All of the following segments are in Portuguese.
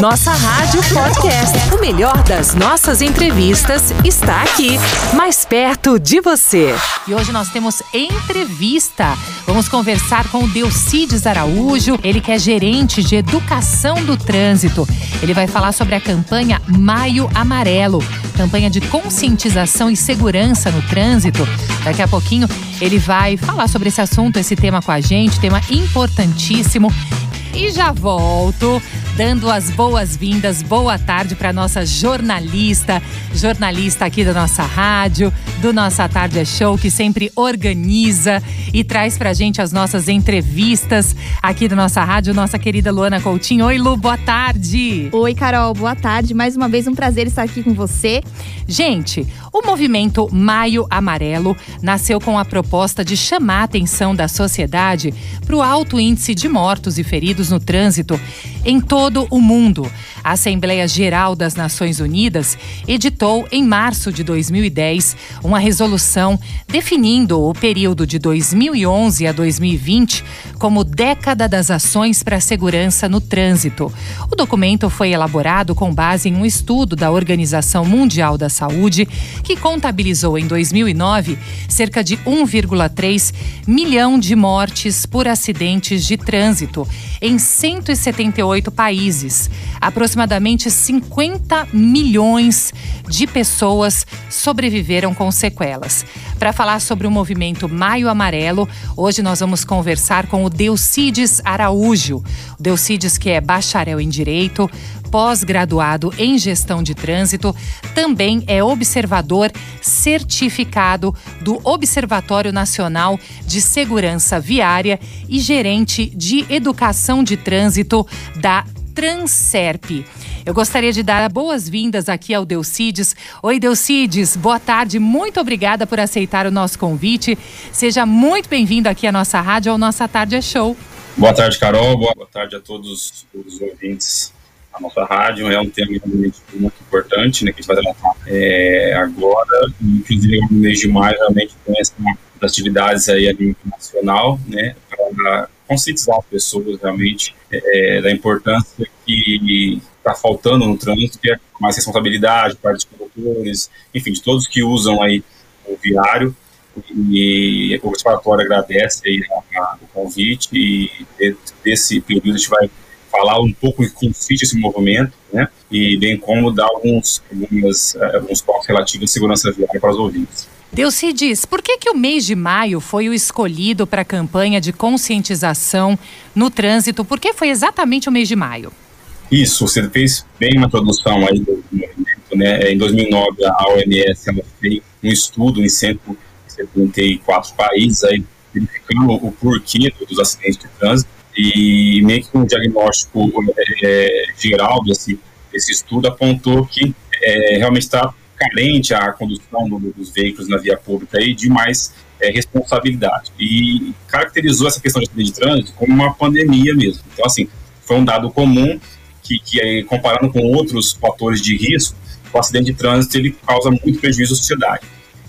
Nossa Rádio Podcast. O melhor das nossas entrevistas está aqui, mais perto de você. E hoje nós temos entrevista. Vamos conversar com o Delcides Araújo, ele que é gerente de educação do trânsito. Ele vai falar sobre a campanha Maio Amarelo, campanha de conscientização e segurança no trânsito. Daqui a pouquinho ele vai falar sobre esse assunto, esse tema com a gente, tema importantíssimo. E já volto dando as boas-vindas, boa tarde para nossa jornalista, jornalista aqui da nossa rádio, do Nossa Tarde é Show, que sempre organiza e traz pra gente as nossas entrevistas aqui da nossa rádio, nossa querida Luana Coutinho. Oi, Lu, boa tarde. Oi, Carol, boa tarde. Mais uma vez um prazer estar aqui com você. Gente, o movimento Maio Amarelo nasceu com a proposta de chamar a atenção da sociedade para o alto índice de mortos e feridos no trânsito em todo o mundo. A Assembleia Geral das Nações Unidas editou em março de 2010 uma resolução definindo o período de 2011 a 2020 como década das ações para a segurança no trânsito. O documento foi elaborado com base em um estudo da Organização Mundial da Saúde, que contabilizou em 2009 cerca de 1,3 milhão de mortes por acidentes de trânsito em 178 países. Aproximadamente 50 milhões de pessoas sobreviveram com sequelas. Para falar sobre o movimento Maio Amarelo, hoje nós vamos conversar com o Delcides Araújo. O Delcides, que é bacharel em Direito, pós-graduado em Gestão de Trânsito, também é observador certificado do Observatório Nacional de Segurança Viária e gerente de Educação de Trânsito da Transerp. Eu gostaria de dar boas-vindas aqui ao Delcides. Oi, Delcides, boa tarde. Muito obrigada por aceitar o nosso convite. Seja muito bem-vindo aqui à nossa rádio, ao Nossa Tarde é Show. Boa tarde, Carol. Boa tarde a todos os ouvintes da nossa rádio. É um tema realmente muito importante, né, que a gente vai tratar é, agora. Inclusive, no mês de maio, realmente tem essa das atividades aí a nível nacional, né, para conscientizar as pessoas realmente é, da importância que está faltando no trânsito, que é mais responsabilidade parte dos condutores, enfim, de todos que usam aí o viário. E o Observatório agradece aí a, a, o convite e desse período a gente vai falar um pouco em consiste esse movimento, né? E bem como dar alguns, algumas, alguns toques relativos à segurança viária para os ouvintes. Delcides, por que, que o mês de maio foi o escolhido para a campanha de conscientização no trânsito? Por que foi exatamente o mês de maio? Isso, você fez bem uma introdução aí do movimento, né? Em 2009, a OMS ela fez um estudo em 174 países, aí, verificando o porquê dos acidentes de trânsito e meio que um diagnóstico é, geral desse, desse estudo apontou que é, realmente está carente a condução do, dos veículos na via pública e de mais é, responsabilidade. E caracterizou essa questão de acidente de trânsito como uma pandemia mesmo. Então, assim, foi um dado comum que, que comparando com outros fatores de risco, o acidente de trânsito ele causa muito prejuízo à sociedade.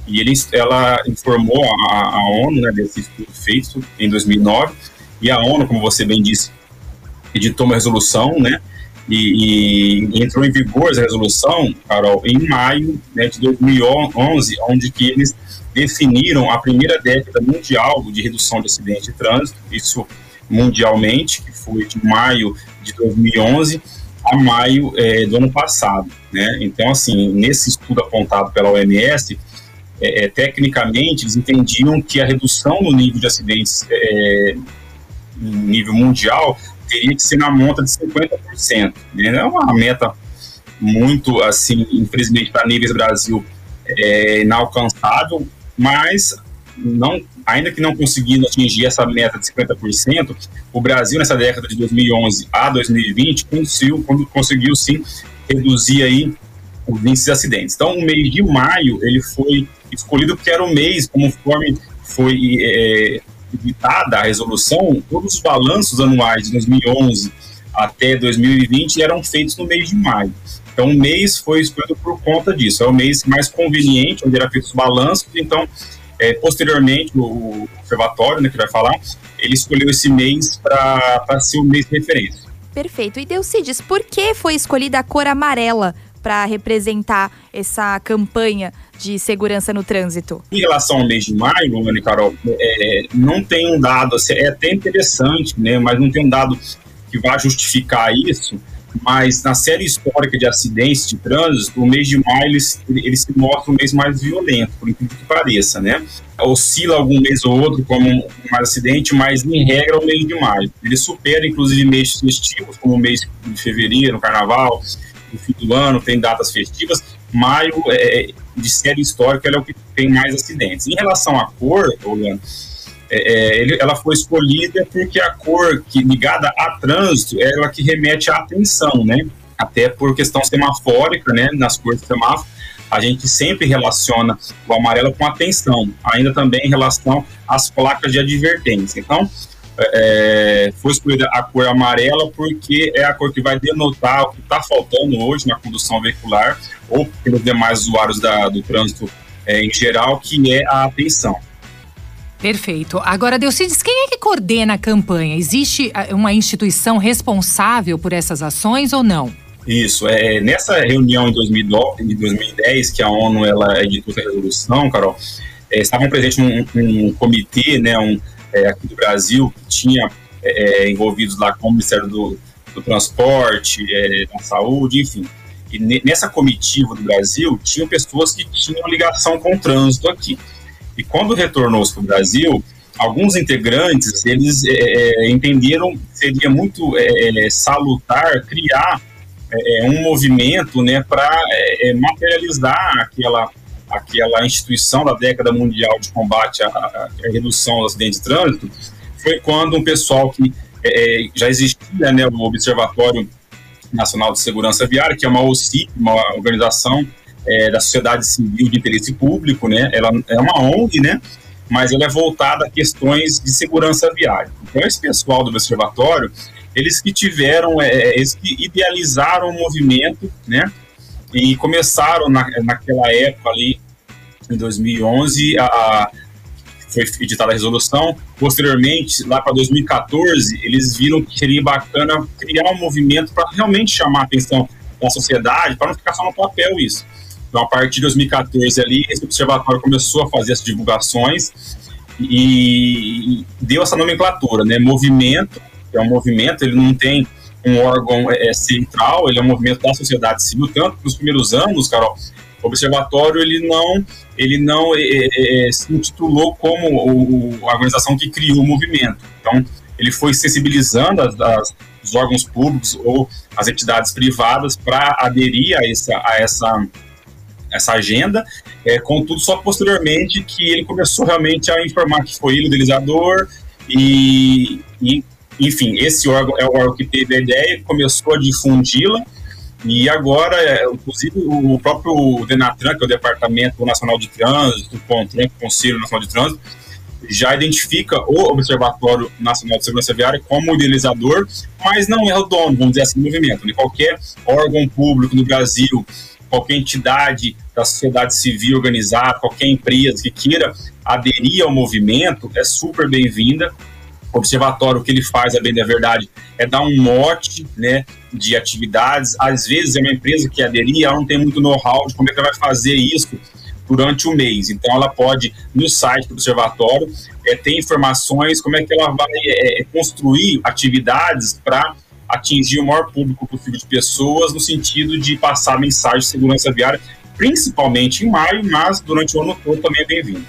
E ele, ela informou a, a ONU né, desse estudo feito em 2009, e a ONU, como você bem disse, editou uma resolução, né, e, e, entrou em vigor essa resolução, Carol, em maio né, de 2011, onde que eles definiram a primeira década mundial de redução de acidentes de trânsito, isso mundialmente, que foi de maio de 2011 a maio é, do ano passado, né? Então, assim, nesse estudo apontado pela OMS, é, é, tecnicamente eles entendiam que a redução no nível de acidentes é, em nível mundial teria que ser na monta de 50%. Né? É uma meta muito, assim, infelizmente, para níveis Brasil, é, inalcançável, mas não, ainda que não conseguindo atingir essa meta de 50%, o Brasil nessa década de 2011 a 2020 conseguiu, conseguiu sim reduzir aí os índices de acidentes. Então, o mês de maio ele foi escolhido porque era o mês, conforme foi é, editada a resolução, todos os balanços anuais de 2011 até 2020 eram feitos no mês de maio. Então, o mês foi escolhido por conta disso. É o mês mais conveniente, onde era feito os balanços. Então, é, posteriormente, o observatório, né, que vai falar, ele escolheu esse mês para ser o mês de referência. Perfeito. E Delcides, por que foi escolhida a cor amarela para representar essa campanha de segurança no trânsito? Em relação ao mês de maio, Luana e Carol, é, não tem um dado, assim, é até interessante, né, mas não tem um dado que vá justificar isso, mas na série histórica de acidentes de trânsito, o mês de maio ele, ele se mostra um mês mais violento, por incrível que pareça, né? Oscila algum mês ou outro como um acidente, mas em regra é o mês de maio. Ele supera, inclusive, meses festivos, como o mês de fevereiro, carnaval, no fim do ano, tem datas festivas. Maio, é, de série histórica, é o que tem mais acidentes. Em relação à cor, Orlando, é, é, ele, ela foi escolhida porque a cor que ligada a trânsito é ela que remete à atenção, né? Até por questão semafórica, né? Nas cores do semáforo, a gente sempre relaciona o amarelo com atenção, ainda também em relação às placas de advertência. Então, é, foi escolhida a cor amarela porque é a cor que vai denotar o que está faltando hoje na condução veicular ou pelos demais usuários da, do trânsito é, em geral, que é a atenção. Perfeito. Agora, Delcides, quem é que coordena a campanha? Existe ah, uma instituição responsável por essas ações ou não? Isso. É, nessa reunião em 2010, que a ONU ela editou essa resolução, Carol, é, estavam presentes um, um, comitê, né, um, é, aqui do Brasil, que tinha é, é envolvidos lá com o Ministério do, do Transporte, é, da Saúde, enfim. E nessa comitiva do Brasil, tinham pessoas que tinham ligação com o trânsito aqui. E quando retornou-se para o Brasil, alguns integrantes eles é, é, entenderam que seria muito é, salutar criar um movimento né, para materializar aquela, aquela instituição da década mundial de combate à, à redução dos acidentes de trânsito. Foi quando um pessoal que já existia, né, o Observatório Nacional de Segurança Viária, que é uma OCI, uma organização é, da sociedade civil de interesse público, né? Ela é uma ONG, né? Mas ela é voltada a questões de segurança viária. Então, esse pessoal do observatório, eles que tiveram, é, é eles que idealizaram o movimento, né? E começaram na, naquela época ali, em 2011, a, a foi editada a resolução. Posteriormente, lá para 2014, eles viram que seria bacana criar um movimento para realmente chamar a atenção da sociedade, para não ficar só no papel isso. Então, a partir de 2014 ali, esse observatório começou a fazer essas divulgações e deu essa nomenclatura, né? Movimento, é um movimento, ele não tem um órgão é, é central, ele é um movimento da sociedade civil, tanto que nos primeiros anos, Carol, o observatório ele não ele não é, é, é se intitulou como o, a organização que criou o movimento. Então, ele foi sensibilizando as, as, os órgãos públicos ou as entidades privadas para aderir a essa, a essa essa agenda, é, contudo, só posteriormente que ele começou realmente a informar que foi ele o idealizador e, e, enfim, esse órgão é o órgão que teve a ideia, começou a difundi-la e agora, é, inclusive, o próprio Denatran, que é o Departamento Nacional de Trânsito, o CONTRAN, o Conselho Nacional de Trânsito, já identifica o Observatório Nacional de Segurança Viária como idealizador, mas não é o dono, vamos dizer assim, do movimento. Né? Qualquer órgão público no Brasil qualquer entidade da sociedade civil organizada, qualquer empresa que queira aderir ao movimento é super bem-vinda. Observatório, o que ele faz, a bem da verdade, é dar um mote né, de atividades. Às vezes é uma empresa que aderir, ela não tem muito know-how de como é que ela vai fazer isso durante o mês. Então, ela pode, no site do observatório, é, ter informações como é que ela vai é, construir atividades para atingir o maior público possível de pessoas, no sentido de passar mensagem de segurança viária, principalmente em maio, mas durante o ano todo também é bem-vindo.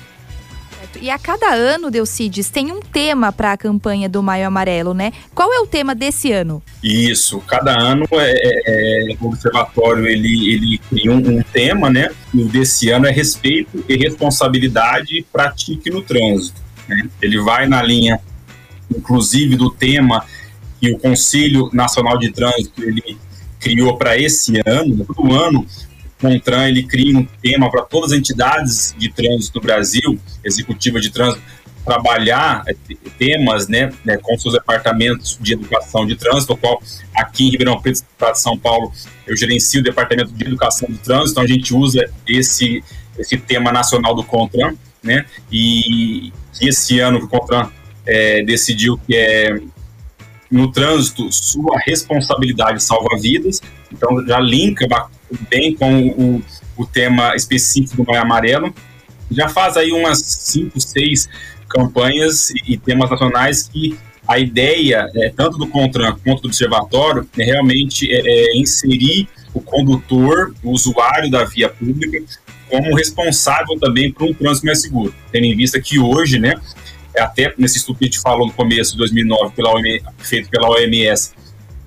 E a cada ano, Delcides, tem um tema para a campanha do Maio Amarelo, né? Qual é o tema desse ano? Isso, cada ano é, é, é o observatório ele, ele cria um, um, tema, né? E o desse ano é respeito e responsabilidade pratique no trânsito. Né? Ele vai na linha, inclusive, do tema que o Conselho Nacional de Trânsito ele criou para esse ano, ano, o CONTRAN ele cria um tema para todas as entidades de trânsito do Brasil, executiva de trânsito, trabalhar é, temas né, né, com seus departamentos de educação de trânsito, qual aqui em Ribeirão Preto, Estado de São Paulo, eu gerencio o departamento de educação de trânsito, então a gente usa esse, esse tema nacional do CONTRAN, né, e esse ano o CONTRAN é, decidiu que é no trânsito sua responsabilidade salva vidas, então já linka bem com o, o tema específico do Maio Amarelo. Já faz aí umas cinco, seis campanhas e, temas nacionais que a ideia, é, tanto do CONTRAN quanto do Observatório, é realmente é, é inserir o condutor, o usuário da via pública, como responsável também por um trânsito mais seguro. Tendo em vista que hoje, né, até nesse estudo que a gente falou no começo de 2009, pela OMS, feito pela OMS,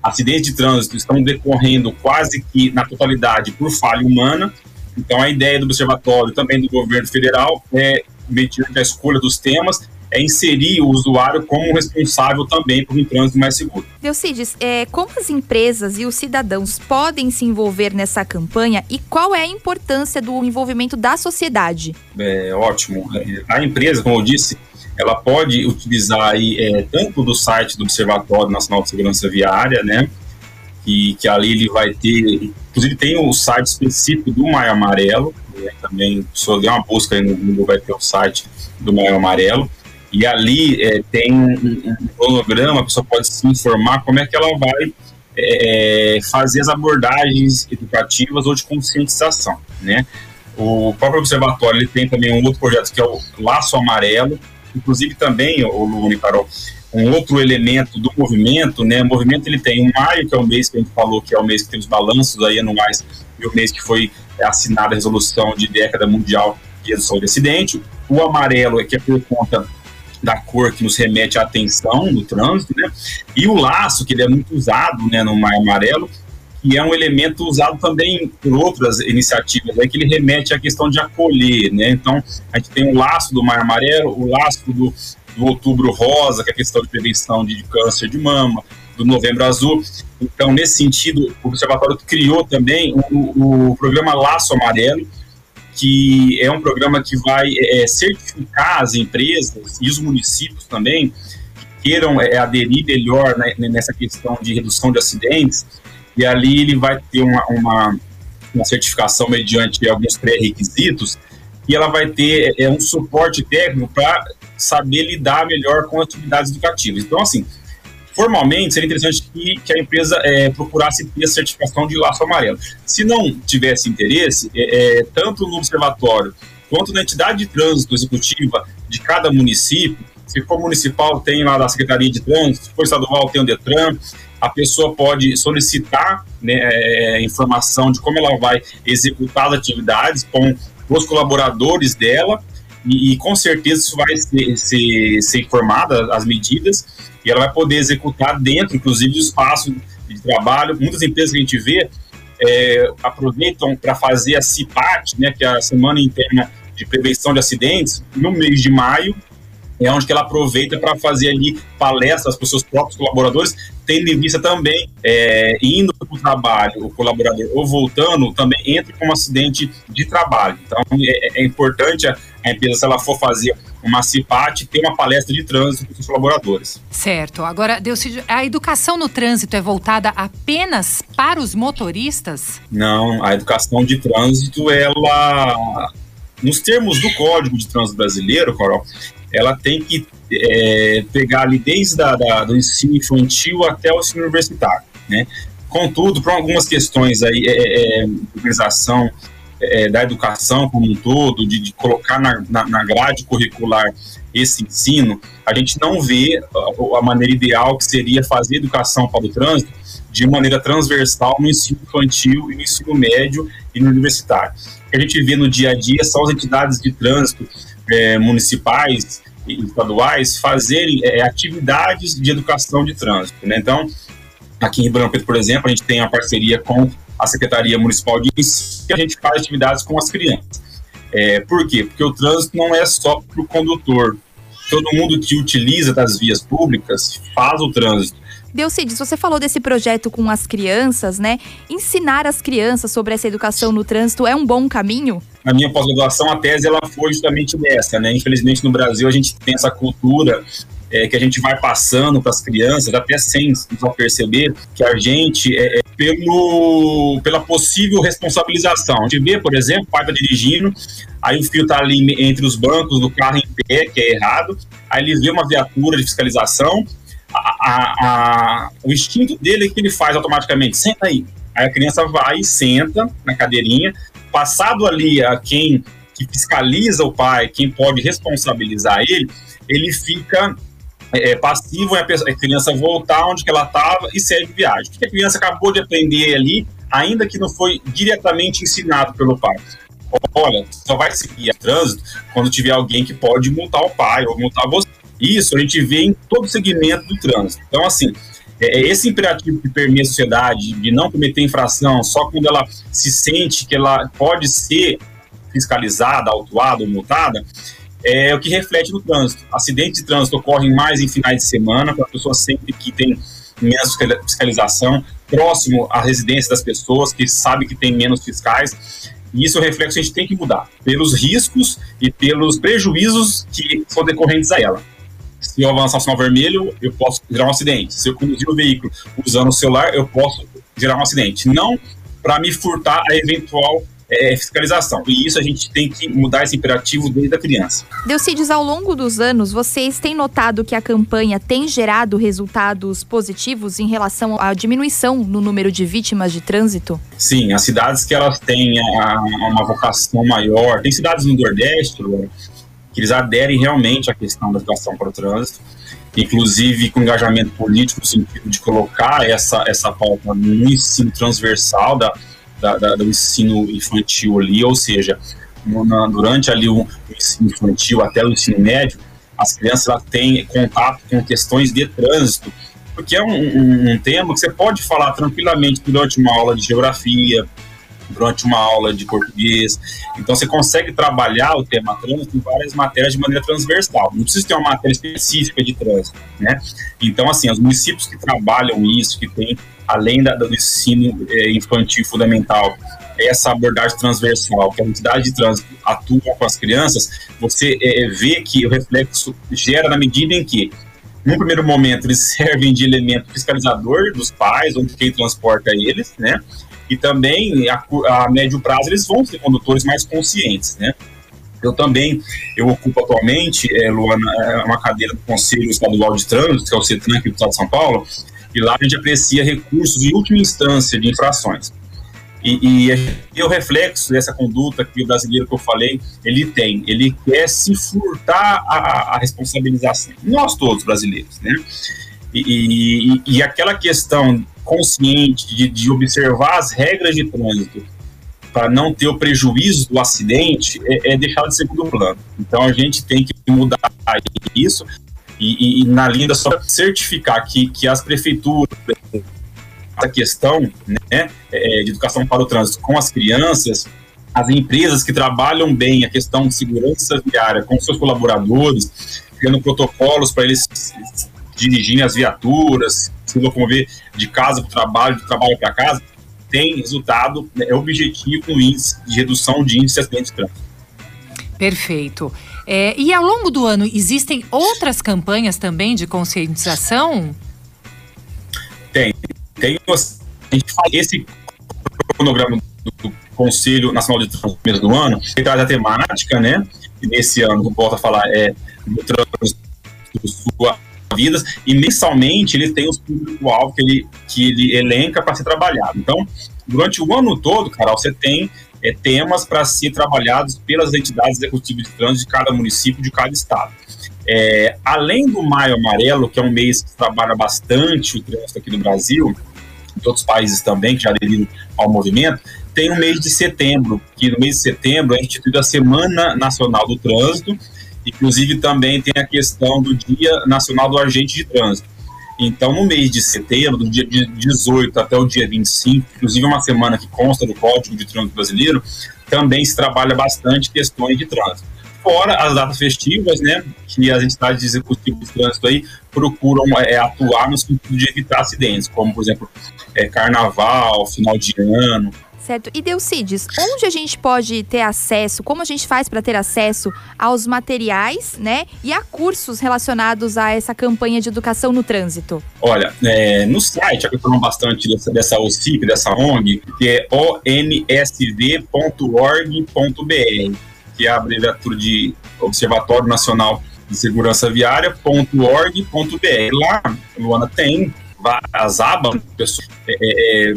acidentes de trânsito estão decorrendo quase que na totalidade por falha humana. Então, a ideia do observatório, também do governo federal, é, mediante a escolha dos temas, é inserir o usuário como responsável também por um trânsito mais seguro. Deucides, é, como as empresas e os cidadãos podem se envolver nessa campanha e qual é a importância do envolvimento da sociedade? É ótimo. A empresa, como eu disse, ela pode utilizar aí, é, tanto do site do Observatório Nacional de Segurança Viária, né, que, que ali ele vai ter, inclusive tem o site específico do Maio Amarelo, né, também, se der uma busca aí no Google, vai ter o site do Maio Amarelo, e ali é, tem um, cronograma, a pessoa pode se informar como é que ela vai é, fazer as abordagens educativas ou de conscientização, né. O próprio observatório ele tem também um outro projeto que é o Laço Amarelo, Inclusive também, o Lune Carol, um outro elemento do movimento, né? O movimento ele tem o maio, que é o mês que a gente falou que é o mês que tem os balanços aí anuais, e o mês que foi assinada a resolução de década mundial de redução de acidente. O amarelo é que é por conta da cor que nos remete à atenção no trânsito, né? E o laço, que ele é muito usado, né, no maio amarelo, e é um elemento usado também por outras iniciativas, é que ele remete à questão de acolher, né? Então, a gente tem o laço do Mar Amarelo, o laço do, do Outubro Rosa, que é a questão de prevenção de câncer de mama, do Novembro Azul. Então, nesse sentido, o Observatório criou também o, o programa Laço Amarelo, que é um programa que vai é, certificar as empresas e os municípios também que queiram é, aderir melhor né, nessa questão de redução de acidentes, e ali ele vai ter uma, uma, uma certificação mediante alguns pré-requisitos e ela vai ter é, um suporte técnico para saber lidar melhor com atividades educativas. Então, assim, formalmente seria interessante que, que a empresa é, procurasse ter a certificação de laço amarelo. Se não tivesse interesse, é, é, tanto no observatório quanto na entidade de trânsito executiva de cada município, se for municipal, tem lá da Secretaria de Trânsito, se for estadual, tem o DETRAN, a pessoa pode solicitar né, é, informação de como ela vai executar as atividades com os colaboradores dela e, e com certeza isso vai ser, ser, ser informada, as medidas, e ela vai poder executar dentro, inclusive, do espaço de trabalho. Muitas empresas que a gente vê é, aproveitam para fazer a CIPAT, né, que é a Semana Interna de Prevenção de Acidentes, no mês de maio, é onde que ela aproveita para fazer ali palestras para os seus próprios colaboradores, tendo em vista também, é, indo para o trabalho, o colaborador, ou voltando, também entra com um acidente de trabalho. Então, é, é importante a, a, empresa, se ela for fazer uma CIPAT, ter uma palestra de trânsito para os seus colaboradores. Certo. Agora, Deus, a educação no trânsito é voltada apenas para os motoristas? Não, a educação de trânsito, ela nos termos do Código de Trânsito Brasileiro, Coral, ela tem que é, pegar ali desde a, da, do ensino infantil até o ensino universitário, né? Contudo, para algumas questões aí, é, é, organização é, da educação como um todo, de, de colocar na, na, na, grade curricular esse ensino, a gente não vê a, a, maneira ideal que seria fazer educação para o trânsito de maneira transversal no ensino infantil e no ensino médio e no universitário. O que a gente vê no dia a dia são as entidades de trânsito é, municipais e estaduais fazerem é, atividades de educação de trânsito. Né? Então, aqui em Ribeirão Preto, por exemplo, a gente tem a parceria com a Secretaria Municipal de Ensino, que a gente faz atividades com as crianças. É, por quê? Porque o trânsito não é só para o condutor. Todo mundo que utiliza das vias públicas faz o trânsito. Deucides, você falou desse projeto com as crianças, né? Ensinar as crianças sobre essa educação no trânsito é um bom caminho? Na minha pós-graduação, a tese ela foi justamente dessa, né? Infelizmente, no Brasil, a gente tem essa cultura é, que a gente vai passando para as crianças, até sem nos perceber, que a gente, é, é, pelo, pela possível responsabilização. A gente vê, por exemplo, o pai está dirigindo, aí o filho está ali entre os bancos do carro em pé, que é errado, aí ele vê uma viatura de fiscalização, a, a, o instinto dele é que ele faz automaticamente, senta aí. Aí a criança vai, senta na cadeirinha, passado ali a quem que fiscaliza o pai, quem pode responsabilizar ele, ele fica é, é passivo, a, pessoa, a criança voltar onde que ela estava e segue viagem. O que a criança acabou de aprender ali, ainda que não foi diretamente ensinado pelo pai? Olha, só vai seguir a trânsito quando tiver alguém que pode multar o pai ou multar você. Isso a gente vê em todo segmento do trânsito. Então, assim, é, é esse imperativo que permeia a sociedade de não cometer infração só quando ela se sente que ela pode ser fiscalizada, autuada ou multada, é o que reflete no trânsito. Acidentes de trânsito ocorrem mais em finais de semana, para a pessoa sempre que tem menos fiscalização, próximo à residência das pessoas, que sabe que tem menos fiscais. E isso é um reflexo que a gente tem que mudar, pelos riscos e pelos prejuízos que são decorrentes a ela. Se eu avançar o sinal vermelho, eu posso gerar um acidente. Se eu conduzir o veículo usando o celular, eu posso gerar um acidente. Não para me furtar a eventual é, fiscalização. E isso a gente tem que mudar esse imperativo desde a criança. Delcides, ao longo dos anos, vocês têm notado que a campanha tem gerado resultados positivos em relação à diminuição no número de vítimas de trânsito? Sim, as cidades que elas têm a, uma vocação maior, tem cidades no Nordeste que eles aderem realmente à questão da educação para o trânsito, inclusive com engajamento político no sentido de colocar essa, essa pauta no ensino transversal da, da, da, do ensino infantil ali, ou seja, na, durante ali o, ensino infantil até o ensino médio, as crianças têm contato com questões de trânsito, porque é um, um, um tema que você pode falar tranquilamente durante uma aula de geografia, durante uma aula de português. Então você consegue trabalhar o tema trânsito em várias matérias de maneira transversal. Não precisa ter uma matéria específica de trânsito, né? Então assim, os municípios que trabalham isso, que tem além da, do ensino é, infantil fundamental, essa abordagem transversal, que a entidade de trânsito atua com as crianças, você é, vê que o reflexo gera na medida em que num primeiro momento, eles servem de elemento fiscalizador dos pais ou de quem transporta eles, né? E também a, a médio prazo eles vão ser condutores mais conscientes, né? Eu também, eu ocupo atualmente, é, Luana, é, uma cadeira do Conselho Estadual de Trânsito, que é o CETRAN aqui do Estado de São Paulo, e lá a gente aprecia recursos de última instância de infrações. E, e, e, o reflexo dessa conduta que o brasileiro que eu falei, ele tem, ele quer se furtar a, a responsabilização. Nós todos brasileiros, né? E, e, e aquela questão consciente de, de observar as regras de trânsito para não ter o prejuízo do acidente é, é de segundo plano. Então a gente tem que mudar isso e, e na linha só certificar que, que as prefeituras a questão né, é, de educação para o trânsito com as crianças, as empresas que trabalham bem a questão de segurança viária com seus colaboradores, criando protocolos para eles dirigirem as viaturas, se locomover de casa para o trabalho, de trabalho para casa, tem resultado, né, é objetivo no índice de redução de índice de acidente de trânsito. Perfeito. É, e ao longo do ano, existem outras campanhas também de conscientização? Tem. Tem a gente faz esse cronograma do, Conselho Nacional de Trânsito do ano, ele traz a temática, né? E nesse ano, volto a falar, é do trânsito sua vidas e mensalmente ele tem os público-alvo que ele, que ele elenca para ser trabalhado. Então, durante o ano todo, Carol, você tem é, temas para ser trabalhados pelas entidades executivas de trânsito de cada município, de cada estado. É, além do Maio Amarelo, que é um mês que trabalha bastante o trânsito aqui no Brasil, em outros países também que já aderiram ao movimento, tem o mês de setembro, que no mês de setembro é instituída a Semana Nacional do Trânsito, Inclusive, também tem a questão do Dia Nacional do Agente de Trânsito. Então, no mês de setembro, do dia 18 até o dia 25, inclusive uma semana que consta do Código de Trânsito Brasileiro, também se trabalha bastante questões de trânsito. Fora as datas festivas, né, que as entidades executivas de trânsito aí procuram é, atuar no sentido de evitar acidentes, como, por exemplo, é, carnaval, final de ano, Certo. E Delcides, onde a gente pode ter acesso, como a gente faz para ter acesso aos materiais, né? E a cursos relacionados a essa campanha de educação no trânsito? Olha, é, no site, eu falo bastante dessa, dessa OCIP, dessa ONG, que é onsv.org.br, que é a abreviatura de Observatório Nacional de segurança viária.org.br. Lá, Luana, tem as abas, pessoas é, é, é,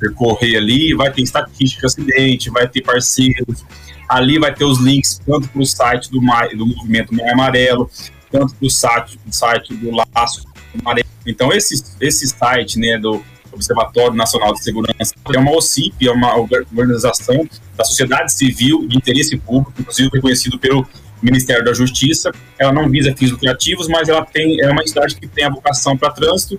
percorrer ali, vai ter estatística de acidente, vai ter parceiros, ali vai ter os links tanto para o site do, do Movimento Maio Amarelo, tanto para o site, site do Laço Amarelo. Então, esse, esse site né, do Observatório Nacional de Segurança é uma OCIP, é uma organização da sociedade civil de interesse público, inclusive reconhecido pelo Ministério da Justiça. Ela não visa fins lucrativos, mas ela tem, é uma entidade que tem a vocação para trânsito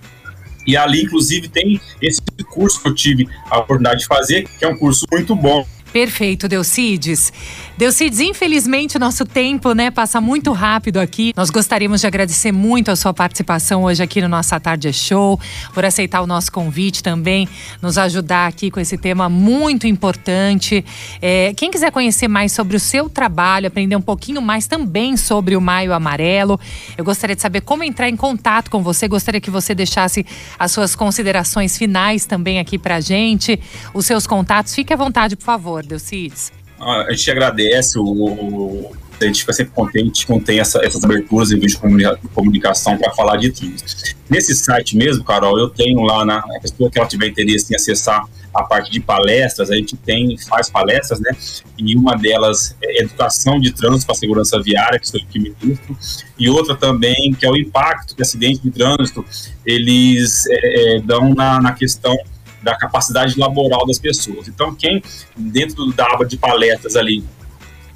e ali, inclusive, tem esse curso que eu tive a oportunidade de fazer, que é um curso muito bom. Perfeito, Delcides. Delcides, infelizmente o nosso tempo, né, passa muito rápido aqui. Nós gostaríamos de agradecer muito a sua participação hoje aqui no nossa Tarde Show, por aceitar o nosso convite também, nos ajudar aqui com esse tema muito importante. É, quem quiser conhecer mais sobre o seu trabalho, aprender um pouquinho mais também sobre o Maio Amarelo, eu gostaria de saber como entrar em contato com você. Gostaria que você deixasse as suas considerações finais também aqui pra gente, os seus contatos. Fique à vontade, por favor, Delcides a gente agradece, o, a gente fica sempre contente quando tem essa, essas aberturas em vídeo de comunicação para falar de tudo. Nesse site mesmo, Carol, eu tenho lá, na a pessoa que ela tiver interesse em acessar a parte de palestras, a gente tem, faz palestras, né? E uma delas é educação de trânsito para segurança viária, que eu que ministro, e outra também, que é o impacto que acidentes de trânsito eles é, é, dão na, na questão da capacidade laboral das pessoas. Então, quem dentro da aba de palestras ali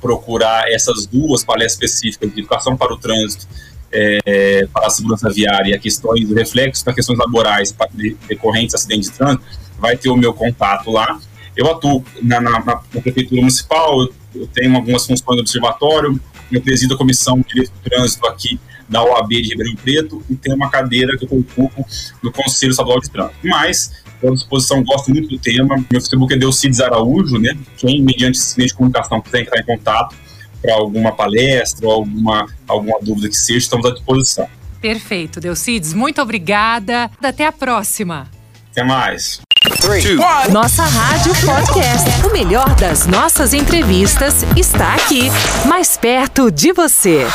procurar essas duas palestras específicas de educação para o trânsito, é, para a segurança viária, questões, reflexos para questões laborais decorrentes de acidentes de trânsito, vai ter o meu contato lá. Eu atuo na, na, na prefeitura municipal, eu, tenho algumas funções no observatório, eu presido a comissão de direito do trânsito aqui da OAB de Ribeirão Preto e tenho uma cadeira que eu ocupo no Conselho Estadual de Trânsito. Mas estou à disposição, gosto muito do tema. Meu Facebook é Delcides Araújo, né? Quem, mediante esse meio de comunicação, quiser entrar em contato para alguma palestra ou alguma, alguma dúvida que seja, estamos à disposição. Perfeito, Delcides. Muito obrigada. Até a próxima. Até mais. Nossa Rádio Podcast. O melhor das nossas entrevistas está aqui, mais perto de você.